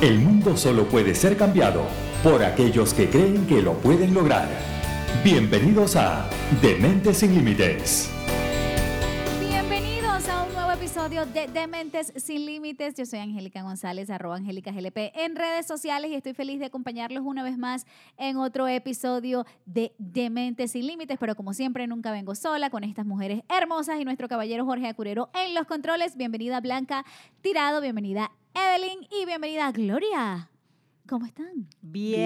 El mundo solo puede ser cambiado por aquellos que creen que lo pueden lograr. Bienvenidos a Dementes sin Límites. Bienvenidos a un nuevo episodio de Dementes sin Límites. Yo soy Angélica González, arroba Angélica GLP en redes sociales y estoy feliz de acompañarlos una vez más en otro episodio de Dementes sin Límites. Pero como siempre, nunca vengo sola con estas mujeres hermosas y nuestro caballero Jorge Acurero en los controles. Bienvenida Blanca Tirado, bienvenida Evelyn y bienvenida Gloria. ¿Cómo están? Bien.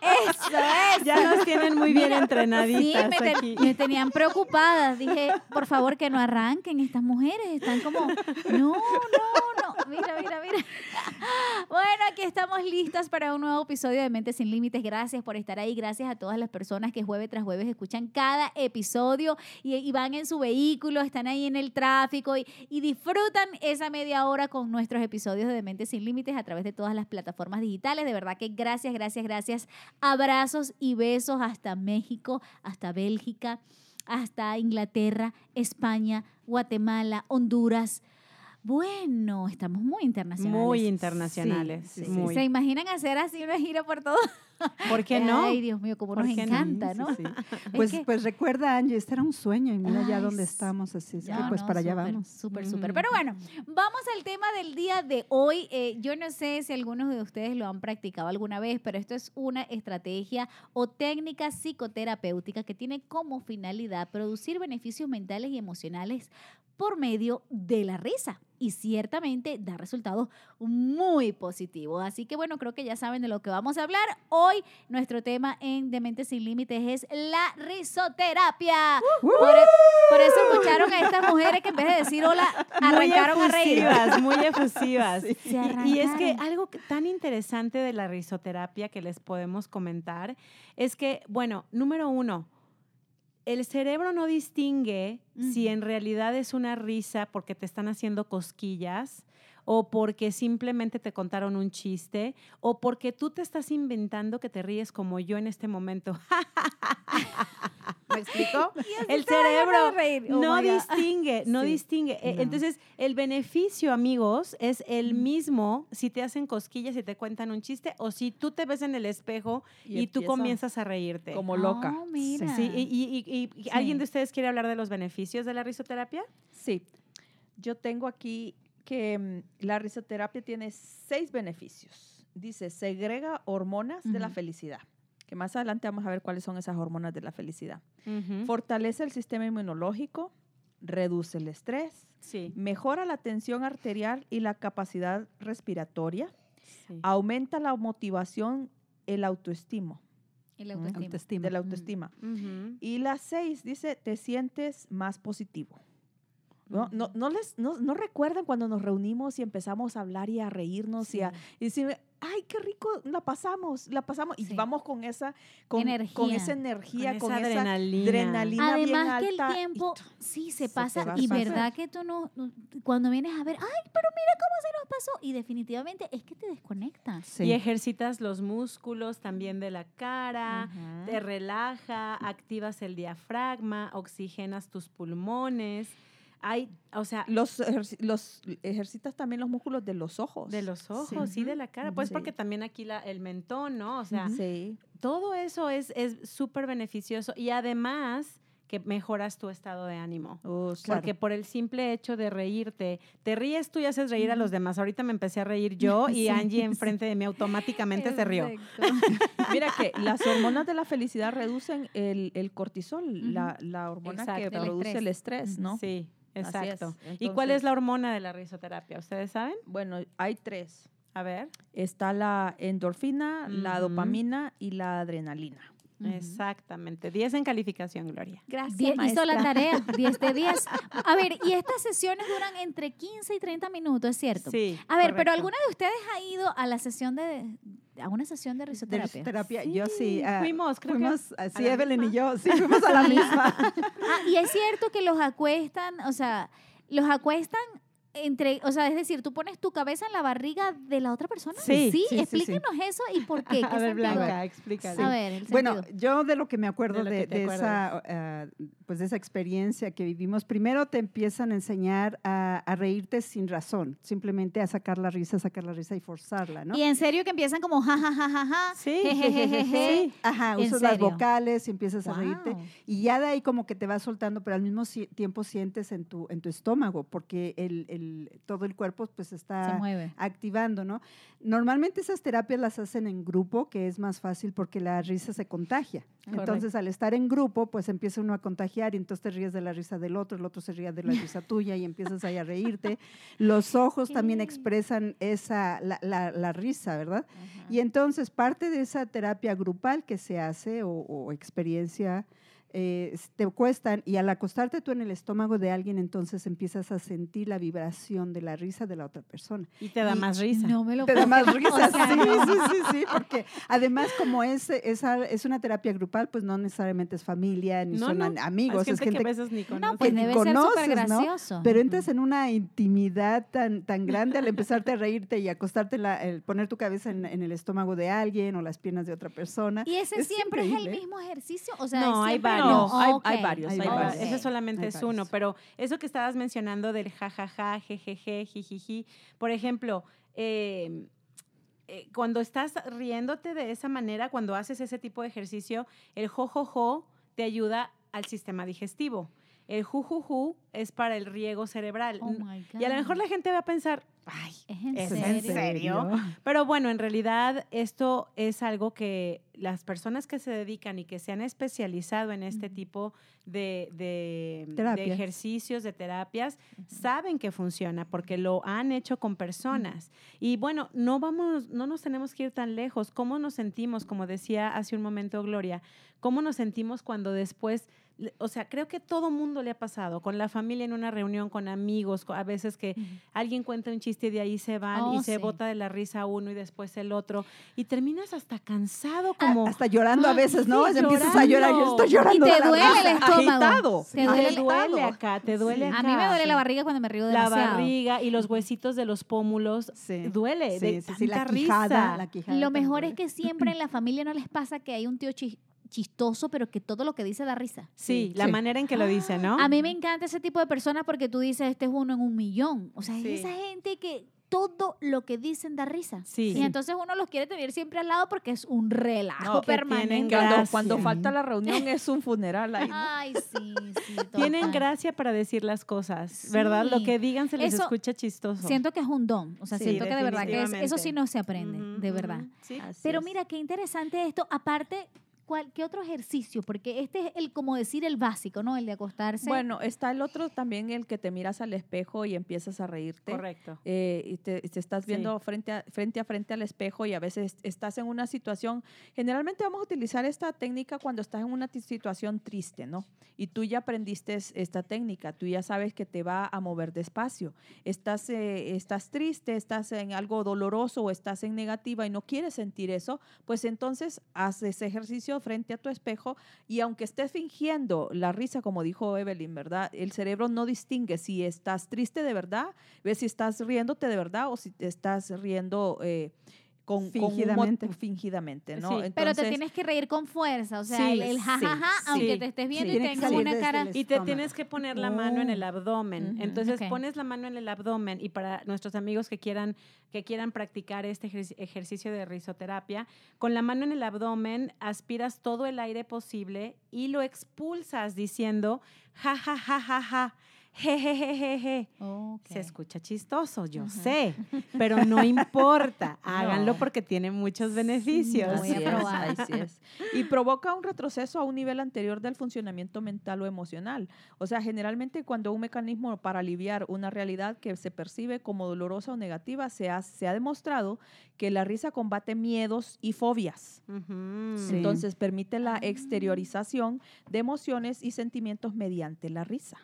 Eso es. Ya nos tienen muy bien Mira, Sí, entrenaditas me, ten- aquí. me tenían preocupadas. Dije, por favor, que no arranquen estas mujeres. Están como, no, no, no. Mira, mira, mira. Bueno, aquí estamos listas para un nuevo episodio de Mentes Sin Límites. Gracias por estar ahí. Gracias a todas las personas que jueves tras jueves escuchan cada episodio y, y van en su vehículo, están ahí en el tráfico y, y disfrutan esa media hora con nuestros episodios de Mentes Sin Límites a través de todas las plataformas digitales. De verdad que gracias, gracias, gracias. Abrazos y besos hasta México, hasta Bélgica, hasta Inglaterra, España, Guatemala, Honduras. Bueno, estamos muy internacionales. Muy internacionales. Sí, sí, sí. muy. ¿Se imaginan hacer así una gira por todo? ¿Por qué no? Ay, Dios mío, como ¿Por nos encanta, ¿no? sí. Pues, que- pues recuerda, Angie, este era un sueño y mira ya dónde estamos, así es que pues no, para allá vamos. Súper, súper. Mm. Pero bueno, vamos al tema del día de hoy. Eh, yo no sé si algunos de ustedes lo han practicado alguna vez, pero esto es una estrategia o técnica psicoterapéutica que tiene como finalidad producir beneficios mentales y emocionales por medio de la risa. Y ciertamente da resultados muy positivos. Así que bueno, creo que ya saben de lo que vamos a hablar. Hoy nuestro tema en Dementes Sin Límites es la risoterapia. Por, e- por eso escucharon a estas mujeres que en vez de decir hola, arrancaron muy a reír. efusivas, muy efusivas. Se Y, es que algo tan interesante de la risoterapia que les podemos comentar es que, bueno, número uno, el cerebro no distingue si en realidad es una risa porque te están haciendo cosquillas o porque simplemente te contaron un chiste o porque tú te estás inventando que te ríes como yo en este momento. ¿Me explico? El cerebro. Oh no distingue, no Sí. distingue. No. Entonces, el beneficio, amigos, es el mismo si te hacen cosquillas y te cuentan un chiste o si tú te ves en el espejo y, tú comienzas a reírte. como loca. Oh, mira. Sí, y, y- y- y- Sí. ¿alguien de ustedes quiere hablar de los beneficios de la risoterapia? Sí, yo tengo aquí que mm, la risoterapia tiene seis beneficios. Dice, segrega hormonas de la felicidad, que más adelante vamos a ver cuáles son esas hormonas de la felicidad. Fortalece el sistema inmunológico, reduce el estrés, Sí, mejora la tensión arterial y la capacidad respiratoria, sí. aumenta la motivación, el la Mm, autoestima. De la autoestima. Y la seis dice, te sientes más positivo. ¿No, no, no les, no, no recuerdan cuando nos reunimos y empezamos a hablar y a reírnos y a y decir, ay, qué rico la pasamos, la pasamos y vamos con esa, con, con Energía. esa energía, Con con, esa esa adrenalina. adrenalina bien Además que el alta y tiempo sí se pasa y verdad que tú no, cuando vienes a ver, ay, pero mira cómo se nos pasó y definitivamente es que te desconectas. Sí. Y ejercitas los músculos también de la cara, te relaja, activas el diafragma, oxigenas tus pulmones. Hay, o sea, los, ejerci- los ejercitas también los músculos de los ojos. de los ojos, sí, de la cara. Pues Sí. porque también aquí la, el mentón, ¿no? O sea, Sí. todo eso es es súper beneficioso y además que mejoras tu estado de ánimo. Oh, Porque por el simple hecho de reírte, te ríes tú y haces reír a los demás. Ahorita me empecé a reír yo y Sí, Angie enfrente de mí automáticamente se rió. Mira que las hormonas de la felicidad reducen el, el cortisol, la, la hormona que. El produce estrés. el estrés, ¿no? Sí, Así es. exacto. ¿Y cuál es la hormona de la risoterapia? ¿Ustedes saben? Bueno, hay tres. A ver. Está la endorfina, la dopamina y la adrenalina. Exactamente. 10 en calificación, Gloria. Gracias, Die- hizo la tarea, 10 de 10. A ver, y estas sesiones duran entre 15 y 30 minutos, ¿es cierto? Sí. A ver, pero. ¿alguna de ustedes ha ido a la sesión de, a una sesión de De risoterapia? risoterapia, yo sí. ah, Fuimos, creo que fuimos, ah, a sí, Evelyn y yo, sí, fuimos a la misma. Ah, y es cierto que los acuestan, o sea, los acuestan entre, o sea, es decir, tú pones tu cabeza en la barriga de la otra persona. Sí, sí, sí, sí. explíquenos eso y por qué. ¿Qué A ver? Blanca, explícale. A ver, el Bueno, yo de lo que me acuerdo De esa, ah, pues de esa experiencia que vivimos, primero te empiezan a enseñar a, a reírte sin razón, simplemente a sacar la risa, sacar la risa y forzarla, ¿no? Y en serio que empiezan como ja, ja, ja, ja, ja. Sí, sí. Ajá, ¿En usas las vocales y empiezas a reírte. Y ya de ahí como que te vas soltando, pero al mismo tiempo sientes en tu, en tu estómago, porque el, el- todo el cuerpo pues Se está activando, ¿no? Normalmente esas terapias las hacen en grupo, que es más fácil porque la risa se contagia. Entonces, al estar en grupo, pues empieza uno a contagiar y entonces te ríes de la risa del otro, el otro se ríe de la risa tuya y empiezas ahí a reírte. Los ojos también expresan esa, la, la- la risa, ¿verdad? Y entonces parte de esa terapia grupal que se hace o, o experiencia eh, te cuestan y al acostarte tú en el estómago de alguien entonces empiezas a sentir la vibración de la risa de la otra persona. Y te da Y- más risa. No me lo Te da más risa, O sea, sí, no. sí, sí, sí, porque además como es, esa, es una terapia grupal, pues no necesariamente es familia, ni No, son no, amigos, es es gente, que a veces ni No, conoces. pues ni debe conoces, ¿no? gracioso. Pero entras en una intimidad tan, tan grande al empezarte a reírte y acostarte, la, el poner tu cabeza en, en el estómago de alguien o las piernas de otra persona. ¿Y ese es siempre es el mismo ejercicio? O sea, No, hay siempre- varios. No, hay- hay varios, hay Ah, varios. Ese solamente Hay es uno, varios. pero eso que estabas mencionando del jajaja, jejeje, jijiji, por ejemplo, eh, eh, cuando estás riéndote de esa manera, cuando haces ese tipo de ejercicio, el jojojo te ayuda al sistema digestivo. El jujuju es para el riego cerebral. Oh my y a lo mejor God. la gente va a pensar, ay, ¿Es en ¿Es serio? en serio? Pero bueno, en realidad esto es algo que las personas que se dedican y que se han especializado en este tipo de, de- de Terapias. ejercicios, de terapias, saben que funciona porque lo han hecho con personas. Y bueno, no vamos, no nos tenemos que ir tan lejos. ¿Cómo nos sentimos? Como decía hace un momento Gloria, ¿cómo nos sentimos cuando después o sea, creo que todo mundo le ha pasado, con la familia en una reunión, con amigos, a veces que alguien cuenta un chiste y de ahí se van Oh, y se sí. bota de la risa uno y después el otro y terminas hasta cansado Ah, como Hasta llorando a veces, ¿no? sí, Empiezas a llorar, yo estoy llorando. Y te la duele el estómago. Agitado. Te te duele, duele acá, te duele acá. A mí me duele la barriga cuando me río la demasiado. barriga y los huesitos de los pómulos Sí. duele de Sí, sí, sí, la tanta quijada, risa. la quijada Lo también mejor es que siempre en la familia no les pasa que hay un tío chi- chistoso, pero que todo lo que dice da risa. Sí, Sí, la sí. manera en que lo dice, ¿no? A mí me encanta ese tipo de personas porque tú dices, este es uno en un millón. O sea, Sí. es esa gente que todo lo que dicen da risa. Sí. Y entonces uno los quiere tener siempre al lado porque es un relajo No, que tienen permanente. Cuando, falta la reunión es un funeral ahí. ¿no? Ay, sí, sí. Tienen gracia para decir las cosas, ¿verdad? Lo que digan se les Eso escucha chistoso. Siento que es un don. O sea, Sí, siento que de verdad que es- eso sí no se aprende, de verdad. sí. Pero mira, qué interesante esto. Aparte, ¿cuál, ¿qué otro ejercicio? Porque este es el, como decir, el básico, ¿no? El de acostarse. Bueno, está el otro también, el que te miras al espejo y empiezas a reírte. Correcto. eh, y te, te estás Sí. viendo frente, a, frente a frente al espejo y a veces estás en una situación, generalmente vamos a utilizar esta técnica cuando estás en una situación triste, ¿no? Y tú ya aprendiste es- esta técnica, tú ya sabes que te va a mover despacio. Estás, eh, estás triste, estás en algo doloroso o estás en negativa y no quieres sentir eso, pues entonces haz ese ejercicio frente a tu espejo y aunque estés fingiendo la risa, como dijo Evelyn, ¿verdad? El cerebro no distingue si estás triste de verdad, ves si estás riéndote de verdad o si te estás riendo eh, con, con un mo- Fingidamente. fingidamente, ¿no? Sí. pero te tienes que reír con fuerza. O sea, Sí, el, el sí, jajaja, aunque sí, te estés viendo sí. y tengas una cara. Y te tienes que poner la mano en el abdomen. Ujú. Entonces pones la mano en el abdomen y para nuestros amigos que quieran que quieran practicar este ejerci- ejercicio de risoterapia, con la mano en el abdomen aspiras todo el aire posible y lo expulsas diciendo ja ja ja ja ja. Je, je, je, je, je. Ok. Se escucha chistoso, yo sé, pero no importa. Háganlo No. porque tiene muchos beneficios. Es, así es. Y provoca un retroceso a un nivel anterior del funcionamiento mental o emocional. O sea, generalmente cuando un mecanismo para aliviar una realidad que se percibe como dolorosa o negativa, se ha, se ha demostrado que la risa combate miedos y fobias. Sí. Entonces permite la Ah. exteriorización de emociones y sentimientos mediante la risa.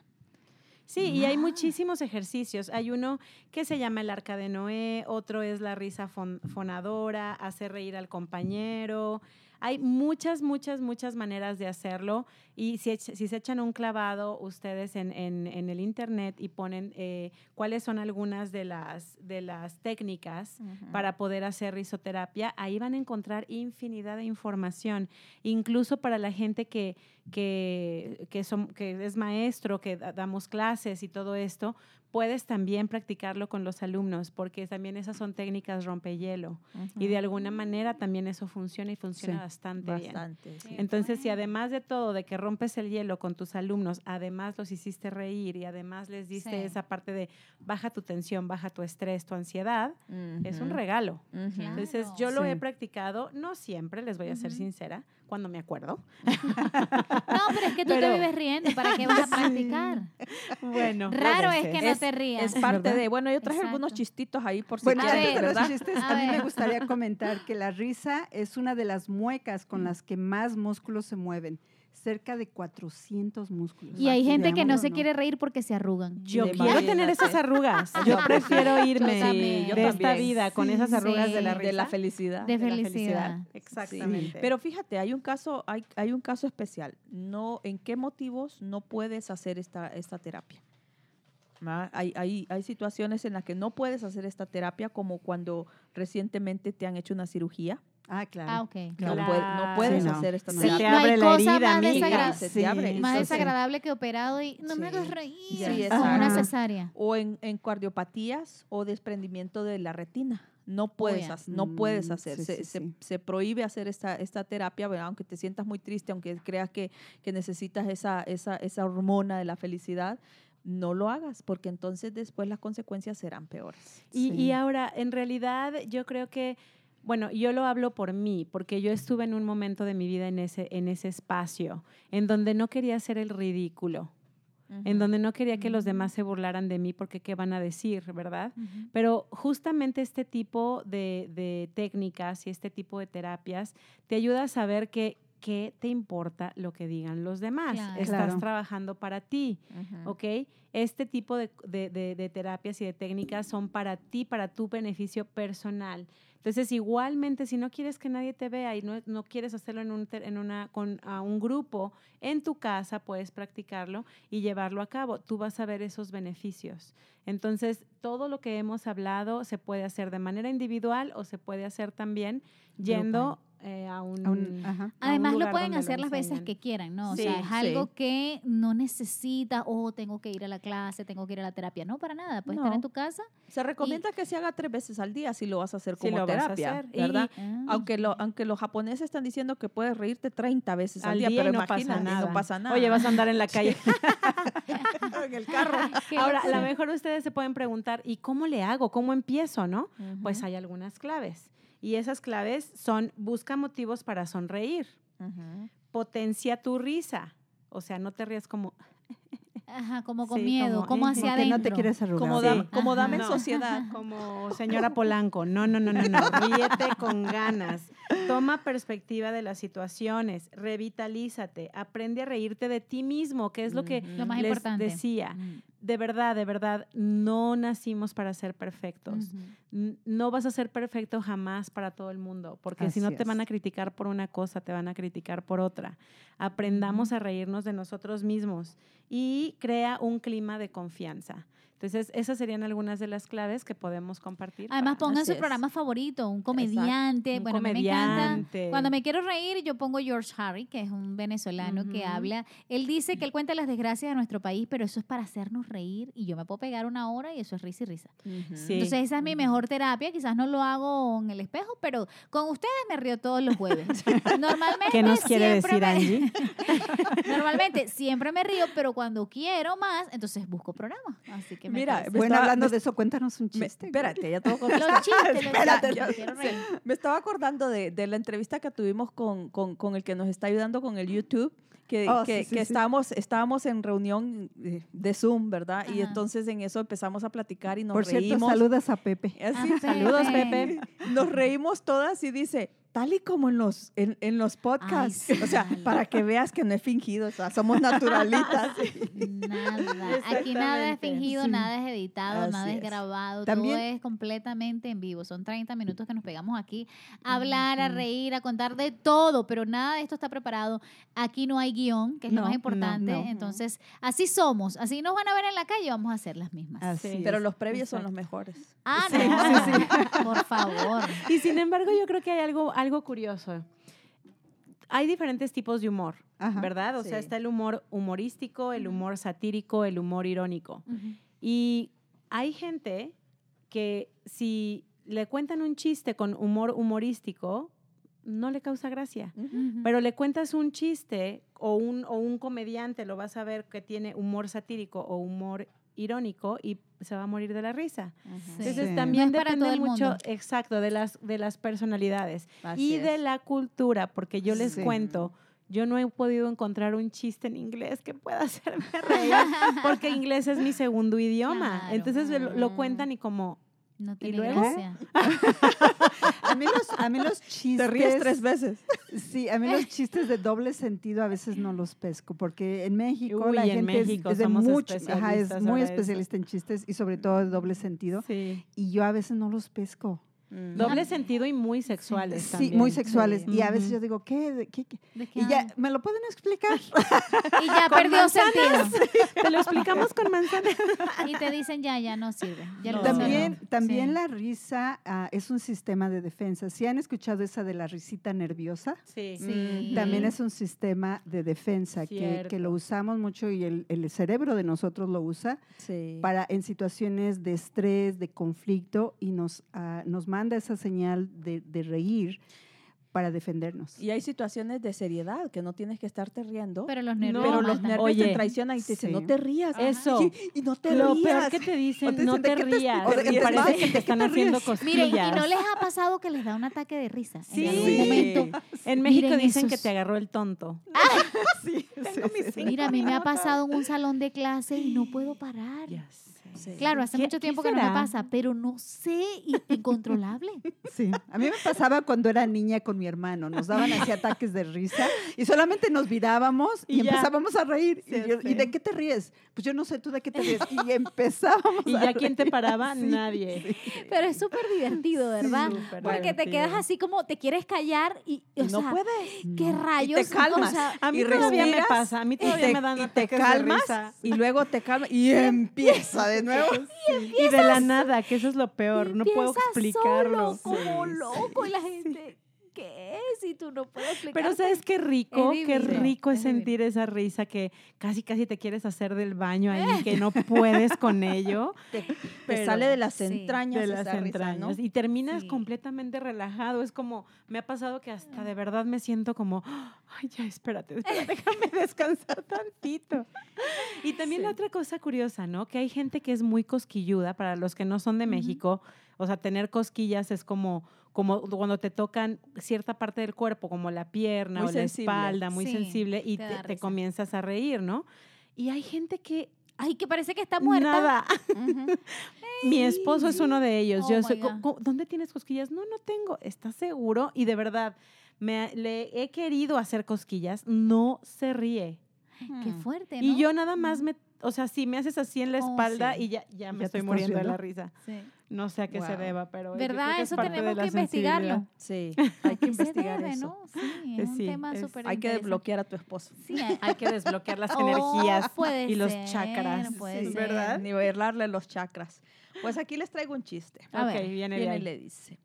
Sí, y hay Ah. muchísimos ejercicios. Hay uno que se llama el arca de Noé, otro es la risa fon- fonadora, hacer reír al compañero. Hay muchas, muchas, muchas maneras de hacerlo. Y si, si se echan un clavado ustedes en, en- en el internet y ponen eh, cuáles son algunas de las, de las técnicas para poder hacer risoterapia, ahí van a encontrar infinidad de información, incluso para la gente que, que, que, son- que es maestro, que da- damos clases y todo esto, puedes también practicarlo con los alumnos, porque también esas son técnicas rompehielo. Y de alguna manera también eso funciona y funciona Sí, bastante, bien. Bastante. sí. Entonces, si además de todo, de que rompes el hielo con tus alumnos, además los hiciste reír y además les diste Sí. esa parte de baja tu tensión, baja tu estrés, tu ansiedad, es un regalo. ujú. Claro. Entonces, yo lo he practicado, no siempre, les voy a ser sincera, cuando me acuerdo. No, pero es que tú Pero- te vives riendo. ¿Para qué vas a practicar? Bueno, Raro es que no Es- te rías. Es parte ¿Verdad? de, bueno, yo traje algunos Exacto. chistitos ahí por si Bueno, A quieren, antes de ver, los ¿verdad? chistes, A a, mí me gustaría comentar que la risa es una de las muecas con las que más músculos se mueven. Cerca de 400 músculos. Y hay gente que no se quiere reír porque se arrugan. yo De quiero tener imagínate. esas arrugas. Yo Yo también. prefiero irme también. yo de esta también. vida con esas arrugas de la Sí. risa. de la felicidad. De de la felicidad. Exactamente. Pero fíjate, hay un caso, hay, hay un caso especial. No, ¿En qué motivos no puedes hacer esta, esta terapia? Hay, hay, hay situaciones en las que no puedes hacer esta terapia, como cuando recientemente te han hecho una cirugía. Ah, claro. Ah, ok. No, Claro. puede- no puedes Sí, no. hacer esta Sí, Se te terapia. no hay abre la cosa herida, más amiga. desagra- Se te abre. Más desagradable que operado y no me Sí. hagas reír. Sí, como una cesárea. O en, en cardiopatías o desprendimiento de la retina. No puedes, ya. hac- no puedes Mm, hacer. sí, se, sí, se- sí. se prohíbe hacer esta, esta terapia, ¿verdad? aunque te sientas muy triste, aunque creas que, que necesitas esa, esa, esa hormona de la felicidad, no lo hagas, porque entonces después las consecuencias serán peores. Y, Sí. y ahora, en realidad, yo creo que, bueno, yo lo hablo por mí, porque yo estuve en un momento de mi vida en ese, en ese espacio, en donde no quería hacer el ridículo, en donde no quería que los demás se burlaran de mí, porque qué van a decir, ¿verdad? Pero justamente este tipo de, de técnicas y este tipo de terapias te ayuda a saber que qué te importa lo que digan los demás. Claro. Estás Claro. trabajando para ti. Ujú. ¿ok? Este tipo de, de- de- de terapias y de técnicas son para ti, para tu beneficio personal. Entonces, igualmente, si no quieres que nadie te vea y no, no quieres hacerlo en un, en una, con a un grupo, en tu casa puedes practicarlo y llevarlo a cabo. Tú vas a ver esos beneficios. Entonces, todo lo que hemos hablado se puede hacer de manera individual o se puede hacer también yendo eh, a un... A un- ajá. a un Además, lo pueden hacer las veces que quieran, ¿no? O Sí, sea, es sí. algo que no necesita, o tengo que ir a la clase, tengo que ir a la terapia. No, para nada. Puedes estar No. en tu casa. Se recomienda que se haga tres veces al día si lo vas a hacer Si como vas a terapia, hacer. Y- ¿verdad? Ah. Aunque, lo, aunque los japoneses están diciendo que puedes reírte 30 veces al, al día, día pero no imagina, pasa nada. no pasa nada. Oye, vas a andar en la calle. en el carro. Ahora, a lo mejor ustedes se pueden preguntar, ¿y cómo le hago? ¿Cómo empiezo? ¿No? Pues hay algunas claves. Y esas claves son, busca motivos para sonreír, potencia tu risa. O sea, no te rías como... Ajá, como con Sí, miedo, como, como hacia Porque adentro. no te quieres arrugar. Como, Sí. dam- como dame en No. sociedad. Como señora Polanco. No, no, no, no, no. Ríete con ganas. Toma perspectiva de las situaciones. Revitalízate. Aprende a reírte de ti mismo, que es lo que Ujú. Lo más les importante. decía. Mm. De verdad, de verdad, no nacimos para ser perfectos. No vas a ser perfecto jamás para todo el mundo, porque si no te van a criticar por una cosa, te van a criticar por otra. Aprendamos a reírnos de nosotros mismos y crea un clima de confianza. Entonces, esas serían algunas de las claves que podemos compartir. Además, pongan Así su es. programa favorito, un comediante. Un bueno, a mí me encanta. comediante. Cuando me quiero reír, yo pongo George Harry, que es un venezolano que habla. Él dice que él cuenta las desgracias de nuestro país, pero eso es para hacernos reír y yo me puedo pegar una hora y eso es risa y risa. Sí. Entonces, esa es mi mejor terapia. Quizás no lo hago en el espejo, pero con ustedes me río todos los jueves. Normalmente. ¿Qué nos quiere siempre decir me- Angie? Normalmente siempre me río, pero cuando quiero más, entonces busco programas. Así que me Mira, me Bueno, estaba- hablando me- de eso, cuéntanos un Me- chiste. espérate, ya te voy a contar. Los chistes, Espérate, ya- me quiero reír. Me estaba acordando de, de la entrevista que tuvimos con, con, con el que nos está ayudando con el YouTube, que, Oh, que, sí, sí, que sí. estábamos, estábamos en reunión de, de Zoom, ¿verdad? Y Ajá. entonces en eso empezamos a platicar y nos Por cierto, reímos. saludas a Pepe. Así, Ah, Saludos, Pepe. Nos reímos todas y dice, tal y como en los, en, en los podcasts. sí, o sea, para que veas que no es fingido, o sea, somos naturalitas. Nada. Aquí nada es fingido, Sí. nada es editado, nada es es. grabado. También- Todo es completamente en vivo. Son 30 minutos que nos pegamos aquí a hablar, a reír, a contar de todo, pero nada de esto está preparado. Aquí no hay guion, que es No, lo más importante. no. Entonces, así somos. Así nos van a ver en la calle, vamos a hacer las mismas. Así. Pero es. los previos son los mejores. Ah, Sí, no. Por favor. Y sin embargo, yo creo que hay algo, algo curioso. Hay diferentes tipos de humor, Ajá. ¿verdad? O sea, está el humor humorístico, el humor satírico, el humor irónico. Y hay gente que si le cuentan un chiste con humor humorístico, no le causa gracia. Pero le cuentas un chiste o un, o un comediante, lo vas a ver que tiene humor satírico o humor irónico y se va a morir de la risa. Sí. Entonces Sí. también No es para depende todo el mucho, mundo. exacto, de las, de las personalidades Así y de la cultura, porque yo les Sí. cuento, yo no he podido encontrar un chiste en inglés que pueda hacerme reír, porque inglés es mi segundo idioma. Claro. Entonces lo, lo cuentan y como, No ¿Y tiene luego? gracia. A mí los, a mí los chistes. Te ríes tres veces. Sí, a mí los chistes de doble sentido a veces no los pesco, porque en México Uy, la en gente es- México es, de mucho, ajá, es especialistas muy especialista en chistes y sobre todo de doble sentido. sí. Y yo a veces no los pesco. Mm. Doble sentido y muy sexuales Sí, también. muy sexuales. Sí. Y a veces yo digo, ¿qué? ¿De qué? qué? ¿De qué Y ya, hablan? ¿me lo pueden explicar? Y ya perdió sentido. Te lo explicamos con manzana. Y te dicen ya, ya no sirve. Ya No. También, también Sí. la risa ah, es un sistema de defensa. ¿Sí han escuchado esa de la risita nerviosa? Sí. Sí. También es un sistema de defensa que, que lo usamos mucho y el, el cerebro de nosotros lo usa Sí. para en situaciones de estrés, de conflicto y nos, ah, nos manda esa señal de, de reír para defendernos. Y hay situaciones de seriedad que no tienes que estarte riendo. Pero los No, nervios. pero los nervios Oye, te traicionan y te dicen, sí. no te rías. Eso. Y, y no te Lo rías. peor que te dicen, te no dicen, ¿de te te- rías. o de y te parece que te están haciendo cosquillas. Miren, ¿y no les ha pasado que les da un ataque de risa? Sí. En algún momento. En México Miren dicen que esos- te agarró el tonto. Sí, Tengo mis cinco Mira, a mí me ha pasado en un salón de clase y no puedo parar. Ya sé. Sí. Claro, hace ¿Qué- mucho tiempo que no me pasa, pero no sé, y- incontrolable. Sí, a mí me pasaba cuando era niña con mi hermano, nos daban así ataques de risa y solamente nos mirábamos y, Y empezábamos a reír. Ya Y, yo, ¿Y sé. de qué te ríes? Pues yo no sé, ¿tú de qué te ríes? Y empezábamos ¿Y a ya quién te reír. paraba? Sí. Nadie. Pero es súper divertido, ¿verdad? súper Porque te quedas divertido. así como te quieres callar y, Y o no sea, puedes. ¿qué rayos? Y te calmas. O sea, A mí Y todavía me respiras, pasa. A mí Y todavía te, me dan y te ataques de calmas risa. y luego te calmas y empieza de nuevo. Y de la nada, que eso es lo peor. No puedo explicarlo. Solo, como Sí, loco y la gente, ¿qué es? Y tú no puedes explicar. Pero ¿sabes qué rico? Qué rico es es divino. sentir esa risa que casi casi te quieres hacer del baño ahí, que no puedes con ello. Te, te Pero- sale de las sí, entrañas de las esa risa, entrañas. ¿no? Y terminas Sí. completamente relajado. Es como, me ha pasado que hasta de verdad me siento como, ay, ya, espérate, espérate, déjame descansar tantito. Y también la Sí. otra cosa curiosa, ¿no? Que hay gente que es muy cosquilluda, para los que no son de México, o sea, tener cosquillas es como como cuando te tocan cierta parte del cuerpo, como la pierna Muy o sensible. la espalda, muy Sí, sensible, y te te, comienzas a reír, ¿no? Y hay gente que Ay, que parece que está muerta. nada, Ujú. mi esposo es uno de ellos. Oh Yo soy, God. "Co- co- ¿dónde tienes cosquillas? No, no tengo. ¿Estás seguro? Y de verdad, me, le he querido hacer cosquillas, no se ríe. Qué Mm. fuerte, ¿no? Y yo nada más me, o sea, si me haces así en la Oh, espalda sí. y ya, ya me ¿Ya estoy muriendo de la risa. Sí. No sé a qué se deba, pero ¿Verdad? Eso tenemos que investigarlo. Sí, hay que ¿Qué se investigar debe, eso. no? Sí, es un sí, tema súper Hay que desbloquear a tu esposo. Sí, hay- Hay que desbloquear las Oh, energías y los ser, chakras. puede Sí, ser. ¿Verdad? Nivelarle los chakras. Pues aquí les traigo un chiste. A ok, ver, viene y ahí. le dice,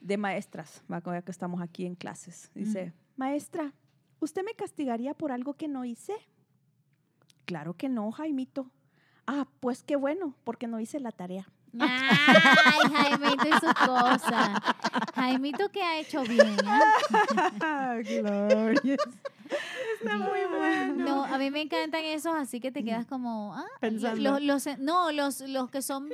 de maestras, va, ya que estamos aquí en clases, dice, maestra, ¿usted me castigaría por algo que no hice? Claro que no, Jaimito. Ah, pues qué bueno, porque no hice la tarea. Ay, Jaimito y sus cosas. Jaimito que ha hecho bien. Glorious. Está muy bueno. No, a mí me encantan esos, así que te quedas como. ah, Pensando. Los, los- no, los, los que son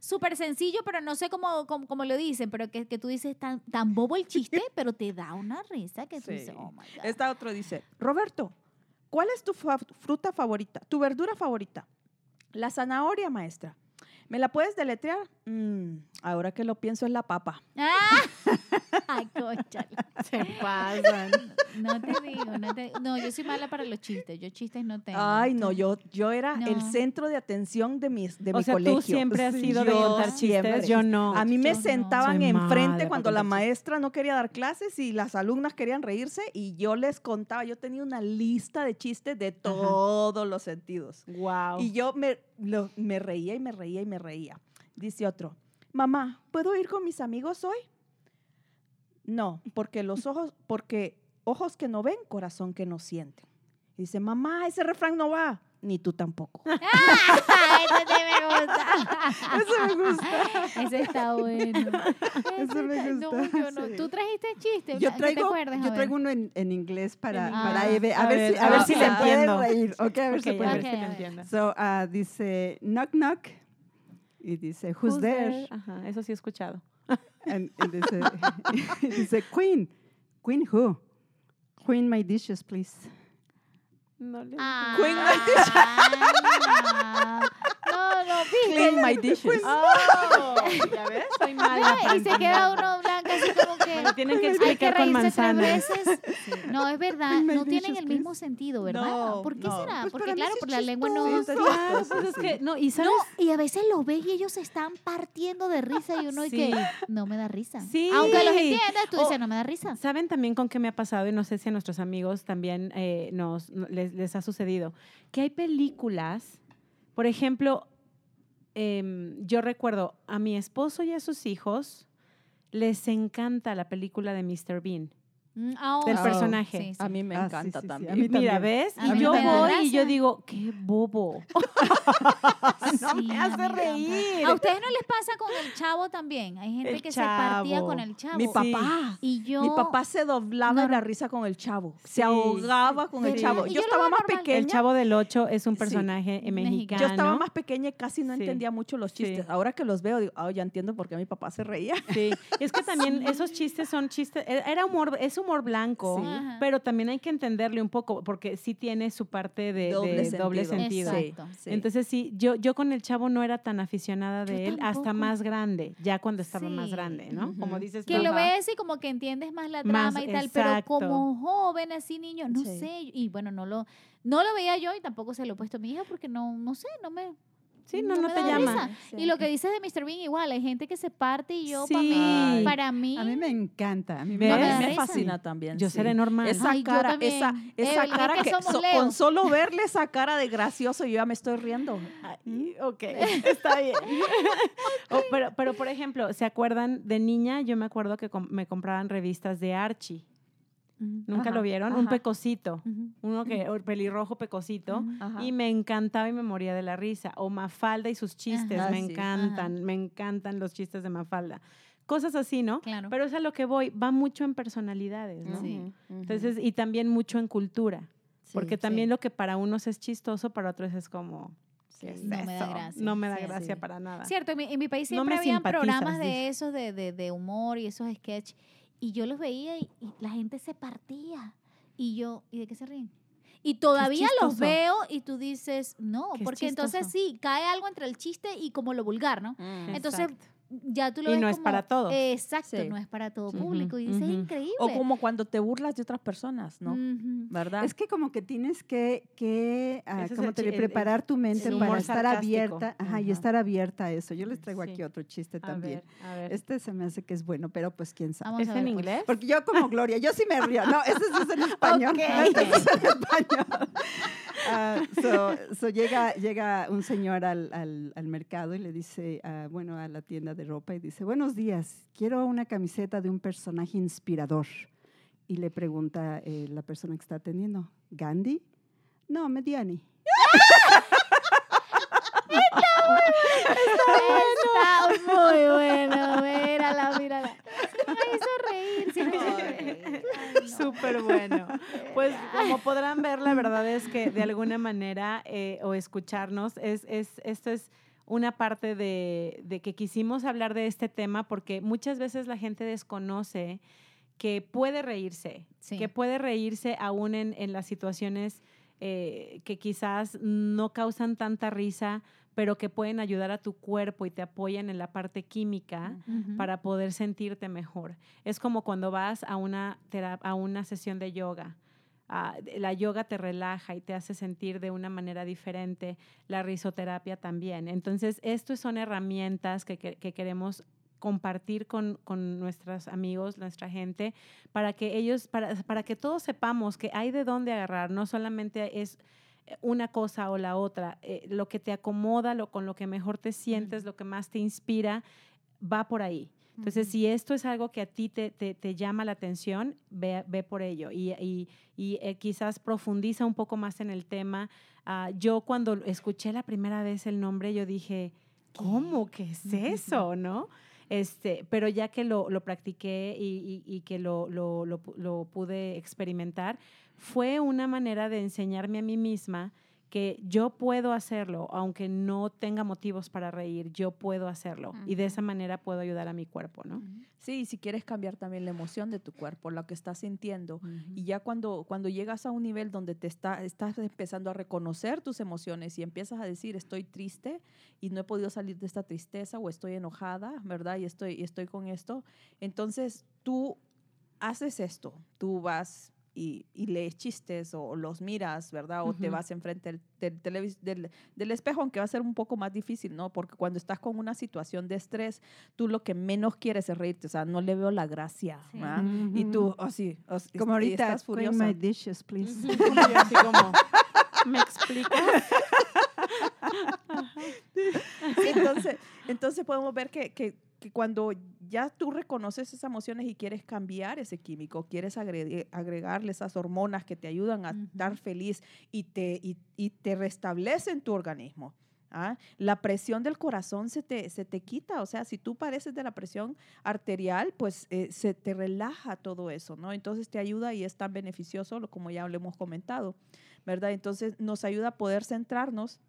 súper sencillos, pero no sé cómo, cómo, cómo lo dicen, pero que, que tú dices tan, tan bobo el chiste, pero te da una risa que tú Sí. dices, oh my God. Esta otro dice, Roberto, ¿cuál es tu fa- fruta favorita, tu verdura favorita? La zanahoria, maestra. ¿Me la puedes deletrear? Mm, ahora que lo pienso es la papa. ¡Ah! Ay, cónchale. Se pasan. No te digo, no te No, yo soy mala para los chistes. Yo chistes no tengo. Ay, no, yo, yo era el centro de atención de, mis, de o mi sea, colegio. tú siempre has Sí, sido de contar siempre. chistes, yo no. A mí me Yo sentaban enfrente cuando la maestra no quería dar clases y las alumnas querían reírse y yo les contaba, yo tenía una lista de chistes de todos los sentidos. Wow. Y yo me, lo- me reía y me reía y me reía. Dice otro, mamá, ¿puedo ir con mis amigos hoy? No, porque los ojos, porque ojos que no ven, corazón que no siente. Dice, mamá, ese refrán no va. Ni tú tampoco. Ese sí me gusta. Eso me gusta. Ese está bueno. Eso me está- No, gusta, yo no. sí. ¿Tú trajiste chiste? Yo ¿Qué te traigo, acuerdas? Yo traigo uno en, en inglés para, En para inglés. Eve. A, A ver, ver, si, a a ver si le le entiendo. reír. Ok, a ver Ok, si puede ver Ok, si a lo ver. entiendo. So, ah, dice, knock, knock. Y dice, who's, there? Ajá, eso sí he escuchado. And- y dice, y dice, queen. Queen who? Queen my dishes, please. No le Ah, Queen No, no, viste. Clean my dishes. Oh, ¿Ya ves? Soy mala. Mira, y se queda uno blanco así como que... Me tienen que Hay que explicar con tres manzanas. veces. No, es verdad, no tienen el mismo sentido, ¿verdad? No, ¿Por qué no. será? Pues Porque claro, por la lengua no... Claro, pues es que, no, y sabes, No, y a veces los ves y ellos se están partiendo de risa y uno y Sí. que no me da risa. Sí. Aunque los entiendas, tú O- dices, no me da risa. ¿Saben también con qué me ha pasado? Y no sé si a nuestros amigos también eh, nos, no- les, les ha sucedido. Que hay películas, por ejemplo, em, yo recuerdo a mi esposo y a sus hijos les encanta la película de Mr. Bean. Mm, ah, Del oh, personaje. sí, sí. A mí me Ah, sí, encanta sí, sí, a también. mí Mira, también. ¿ves? A Y yo voy y yo digo, qué bobo. no Sí, me a hace reír. ¿A ustedes no les pasa con el chavo también? Hay gente El que se partía con el chavo. Mi Sí. papá. Y yo... Mi papá se doblaba No, de la risa con el chavo. Sí. Se ahogaba con el chavo. Yo estaba más normal. pequeña. El Chavo del Ocho es un personaje Mexicano. Yo estaba más pequeña y casi no Sí. entendía mucho los Sí. chistes. Ahora que los veo, digo, ah, ya entiendo por qué mi papá se reía. Sí, es que también esos chistes son chistes, e- era humor, es humor blanco, Sí. Pero también hay que entenderle un poco, porque sí tiene su parte de de doble sentido. Exacto. Sí. Entonces sí, yo, yo con el chavo no era tan aficionada de Yo él hasta más grande, ya cuando estaba más grande, ¿no? Como dices Que tú. lo ves y como que entiendes más la Más, trama y tal, pero como joven, así niño, no Sí. sé. Y bueno, no lo, no lo veía yo y tampoco se lo he puesto a mi hija porque no, no sé, no me... Sí, no, no, me te da llama. risa. Y lo que dices de Mr. Bean igual, hay gente que se parte y yo, Sí. mí- Ay. para mí, A mí me encanta. A mí me mí da me risa. fascina también. Yo sí. seré normal. Esa Ay, cara, esa, esa cara que que, so- con solo verle esa cara de gracioso, yo ya me estoy riendo. Ay, ok, está bien. Oh, pero, pero, por ejemplo, ¿se acuerdan de niña? Yo me acuerdo que com- me compraban revistas de Archie. ¿Nunca Ajá, lo vieron? Un pecosito. Uno que, o pelirrojo pecosito. Ajá. Y me encantaba y me moría de la risa. O Mafalda y sus chistes, Ajá. me Ah, sí. encantan, me encantan los chistes de Mafalda. Cosas así, ¿no? Claro. Pero es a lo que voy, va mucho en personalidades, ¿no? Sí. Entonces, y también mucho en cultura. Sí, porque sí. también lo que para unos es chistoso, para otros es como, Sí. ¿qué es No me da gracia. No me da Sí, gracia sí. para nada. Cierto, en mi, en mi país No siempre habían simpatizas, programas dice. de esos, de, de, de humor y esos sketches. Y yo los veía y, y la gente se partía. Y yo, ¿y de qué se ríen? Y todavía los veo y tú dices, no, porque entonces sí, cae algo entre el chiste y como lo vulgar, ¿no? Mm. Entonces, Exacto. Ya tú lo Y ves no es para todos. Exacto, Sí. no es para todo público. Y dices, ujú. increíble. O como cuando te burlas de otras personas, ¿no? ¿Verdad? Es que como que tienes que, que ah, es como te preparar tu mente para estar sarcástico. abierta, ajá, y estar abierta a eso. Yo les traigo Sí. aquí otro chiste A también. ver, a ver. Este se me hace que es bueno, pero pues quién sabe. Vamos ¿Es en pues. inglés? Porque yo como Gloria, yo sí me río. No, este es en español. Ok. Este es en español. Ah, so, so llega, llega un señor al, al- al mercado y le dice, ah, bueno, a la tienda de ropa y dice, buenos días, quiero una camiseta de un personaje inspirador. Y le pregunta eh, la persona que está atendiendo, ¿Gandhi? No, Mediani. Está muy bueno, mírala, mírala. Me hizo reír, sí me hizo reír. Ay, no. Súper bueno. Pues como podrán ver, la verdad es que de alguna manera eh, o escucharnos, es, es, esto es una parte de, de que quisimos hablar de este tema porque muchas veces la gente desconoce que puede reírse, Sí. que puede reírse aún en, en las situaciones eh, que quizás no causan tanta risa, pero que pueden ayudar a tu cuerpo y te apoyan en la parte química para poder sentirte mejor. Es como cuando vas a una, a una sesión de yoga. Ah, la yoga te relaja y te hace sentir de una manera diferente, la risoterapia también. Entonces, estas son herramientas que, que- que queremos compartir con, con nuestros amigos, nuestra gente, para que ellos, para, para que todos sepamos que hay de dónde agarrar, no solamente es eh, una cosa o la otra, eh, lo que te acomoda, lo con lo que mejor te sientes, lo que más te inspira, va por ahí. Entonces, si esto es algo que a ti te, te- te llama la atención, ve, ve por ello y, y- y, eh, quizás profundiza un poco más en el tema. Ah, yo cuando escuché la primera vez el nombre, yo dije, ¿cómo? ¿Qué es eso? ¿No? Este, pero ya que lo, lo practiqué y, y- y que lo, lo- lo pu- lo pude experimentar, fue una manera de enseñarme a mí misma que yo puedo hacerlo, aunque no tenga motivos para reír, yo puedo hacerlo. Y de esa manera puedo ayudar a mi cuerpo, ¿no? Sí, y si quieres cambiar también la emoción de tu cuerpo, lo que estás sintiendo. Y ya cuando, cuando llegas a un nivel donde te está, estás empezando a reconocer tus emociones y empiezas a decir, estoy triste y no he podido salir de esta tristeza o estoy enojada, ¿verdad? Y estoy, y estoy con esto. Entonces tú haces esto, tú vas y, y lees chistes o, los miras, ¿verdad? O te Ujú. vas enfrente del, del, del, del espejo, aunque va a ser un poco más difícil, ¿no? Porque cuando estás con una situación de estrés, tú lo que menos quieres es reírte, o sea, no le veo la gracia, Sí. ¿verdad? Y tú, así, así, Como y ahorita, estás clean furiosa. my dishes, please. Y yo así como, ¿me explicas? entonces, entonces podemos ver que, que- que cuando ya tú reconoces esas emociones y quieres cambiar ese químico, quieres agre- agregarle esas hormonas que te ayudan a Ujú. estar feliz y te, y, y te restablecen tu organismo. ¿ah? La presión del corazón se te, se te quita, o sea, si tú pareces de la presión arterial, pues eh, se te relaja todo eso, ¿no? Entonces te ayuda y es tan beneficioso, como ya lo hemos comentado, ¿verdad? Entonces nos ayuda a poder centrarnos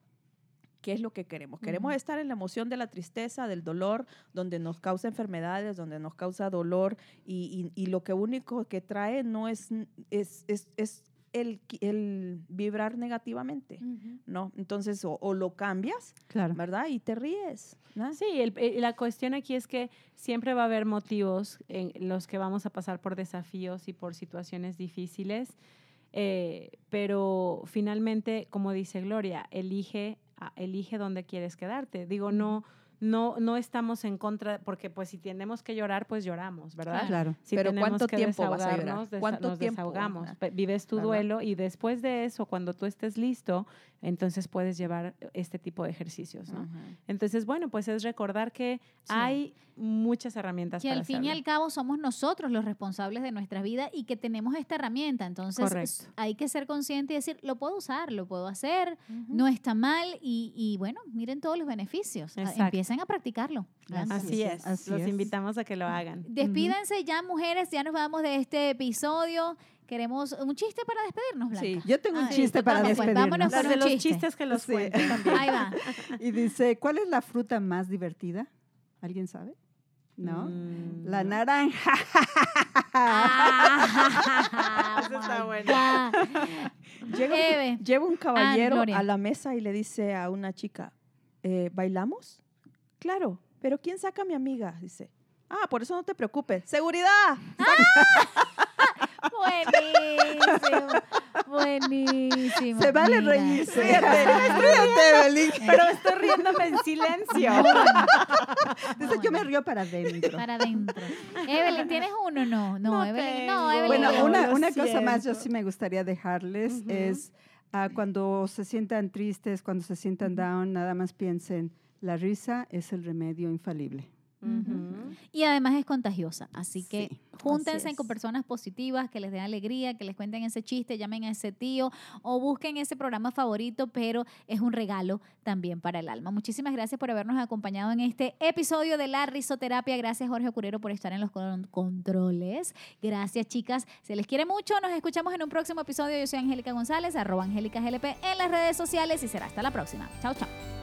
qué es lo que queremos. Queremos Ujú. estar en la emoción de la tristeza, del dolor, donde nos causa enfermedades, donde nos causa dolor y, y- y lo que único que trae no es, es, es, es el, el vibrar negativamente, ¿no? Entonces, o, o lo cambias, Claro. ¿verdad? Y te ríes. ¿no? Sí, el- el- la cuestión aquí es que siempre va a haber motivos en los que vamos a pasar por desafíos y por situaciones difíciles, eh, pero finalmente, como dice Gloria, elige, elige dónde quieres quedarte. Digo, no, no, no estamos en contra, porque pues si tenemos que llorar, pues lloramos, ¿verdad? Claro. Si Pero tenemos ¿cuánto que tiempo vas a llorar? ¿Cuánto nos tiempo? desahogamos. Vives tu ¿Verdad? duelo y después de eso, cuando tú estés listo, entonces puedes llevar este tipo de ejercicios. Entonces, bueno, pues es recordar que Sí. hay muchas herramientas Que para al fin y al cabo somos nosotros los responsables de nuestra vida y que tenemos esta herramienta. Entonces Correcto. hay que ser consciente y decir, lo puedo usar, lo puedo hacer, no está mal y, y bueno, miren todos los beneficios. Ah, Exacto. Empiecen a practicarlo. Lánzate. Así es, Así los es. invitamos a que lo hagan. Despídense ya, mujeres, ya nos vamos de este episodio. Queremos un chiste para despedirnos, Blanca. Sí. Yo tengo un Ah, sí, chiste para vamos, pues, despedirnos. vámonos con de un los chiste. chistes que los Sí. cuenten también. Ahí va. Y dice, ¿cuál es la fruta más divertida? ¿Alguien sabe? ¿No? Mm, La naranja. Ah, Ese está bueno. Eve. un- llega un caballero a la mesa y le dice a una chica, eh, ¿bailamos? Claro, pero ¿quién saca a mi amiga? Dice, ah, por eso no te preocupes. ¡Seguridad! Buenísimo. Buenísimo. Se vale Mira. reírse. Ríete, ríete, Evelyn. Pero estoy riéndome en silencio. Dice, yo me río para adentro. Para adentro. Evelyn, ¿tienes uno? No, no, No Evelyn. No, tengo. Evelyn. Bueno, una, una cosa más yo sí me gustaría dejarles Ujú. es ah, cuando se sientan tristes, cuando se sientan down, nada más piensen, la risa es el remedio infalible. Ujú. Y además es contagiosa. Así que Sí, júntense así con personas positivas que les den alegría, que les cuenten ese chiste, llamen a ese tío o busquen ese programa favorito, pero es un regalo también para el alma. Muchísimas gracias por habernos acompañado en este episodio de la risoterapia. Gracias, Jorge Curero, por estar en los con- controles. Gracias, chicas. Se les quiere mucho. Nos escuchamos en un próximo episodio. Yo soy Angélica González, arroba Angélica GLP en las redes sociales y será hasta la próxima. Chao, chao.